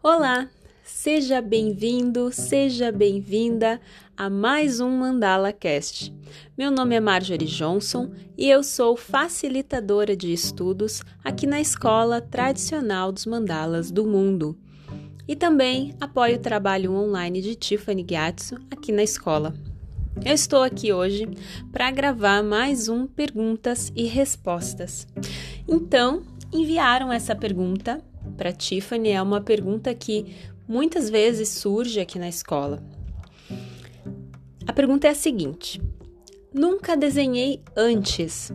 Olá, seja bem-vindo, seja bem-vinda a mais um Mandala Cast. Meu nome é Marjorie Johnson e eu sou facilitadora de estudos aqui na Escola Tradicional dos Mandalas do Mundo. E também apoio o trabalho online de Tiffany Gyatso aqui na escola. Eu estou aqui hoje para gravar mais um Perguntas e Respostas. Então, enviaram essa pergunta para Tiffany, é uma pergunta que muitas vezes surge aqui na escola. A pergunta é a seguinte: Nunca desenhei antes.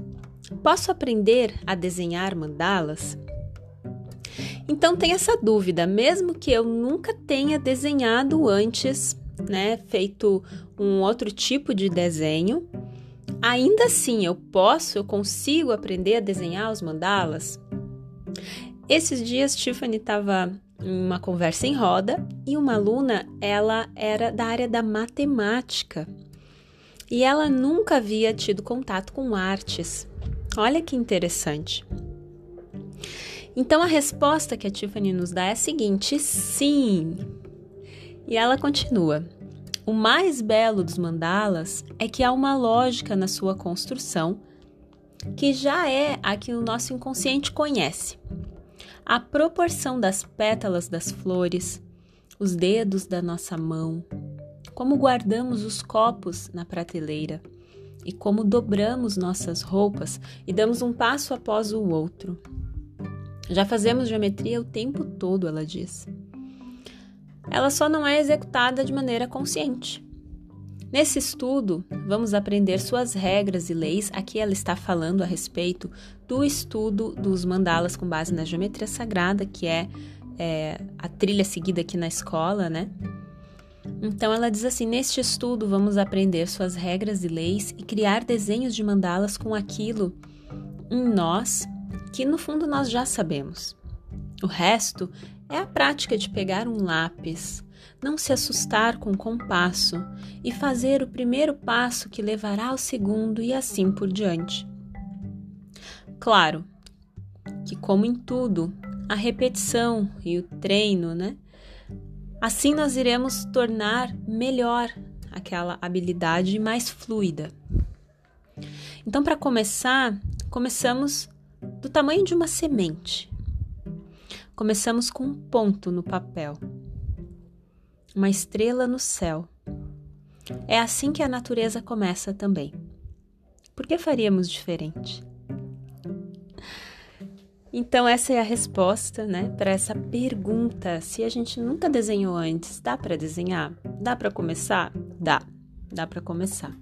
Posso aprender a desenhar mandalas? Então tem essa dúvida, mesmo que eu nunca tenha desenhado antes, né, feito um outro tipo de desenho, ainda assim eu posso, eu consigo aprender a desenhar os mandalas? Esses dias Tiffany estava em uma conversa em roda e uma aluna, ela era da área da matemática e ela nunca havia tido contato com artes. Olha que interessante. Então a resposta que a Tiffany nos dá é a seguinte: sim. E ela continua: o mais belo dos mandalas é que há uma lógica na sua construção que já é a que o nosso inconsciente conhece a proporção das pétalas das flores, os dedos da nossa mão, como guardamos os copos na prateleira e como dobramos nossas roupas e damos um passo após o outro. Já fazemos geometria o tempo todo, ela diz. Ela só não é executada de maneira consciente. Nesse estudo, vamos aprender suas regras e leis. Aqui ela está falando a respeito do estudo dos mandalas com base na geometria sagrada, que é, é a trilha seguida aqui na escola, né? Então ela diz assim: neste estudo vamos aprender suas regras e leis e criar desenhos de mandalas com aquilo em nós que no fundo nós já sabemos. O resto é a prática de pegar um lápis, não se assustar com o compasso e fazer o primeiro passo que levará ao segundo e assim por diante. Claro que, como em tudo, a repetição e o treino, né? Assim nós iremos tornar melhor aquela habilidade mais fluida. Então, para começar, começamos do tamanho de uma semente. Começamos com um ponto no papel uma estrela no céu. É assim que a natureza começa também. Por que faríamos diferente? Então essa é a resposta, né, para essa pergunta. Se a gente nunca desenhou antes, dá para desenhar? Dá para começar? Dá. Dá para começar.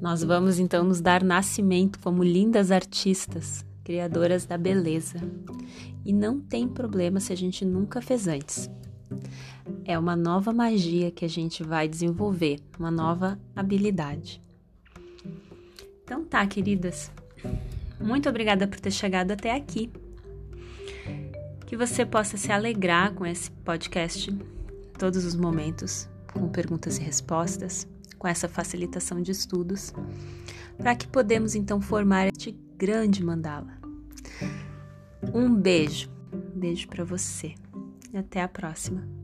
Nós vamos então nos dar nascimento como lindas artistas, criadoras da beleza. E não tem problema se a gente nunca fez antes. É uma nova magia que a gente vai desenvolver, uma nova habilidade. Então tá, queridas. Muito obrigada por ter chegado até aqui. Que você possa se alegrar com esse podcast todos os momentos, com perguntas e respostas, com essa facilitação de estudos, para que podemos então formar este grande mandala. Um beijo. Um beijo para você e até a próxima.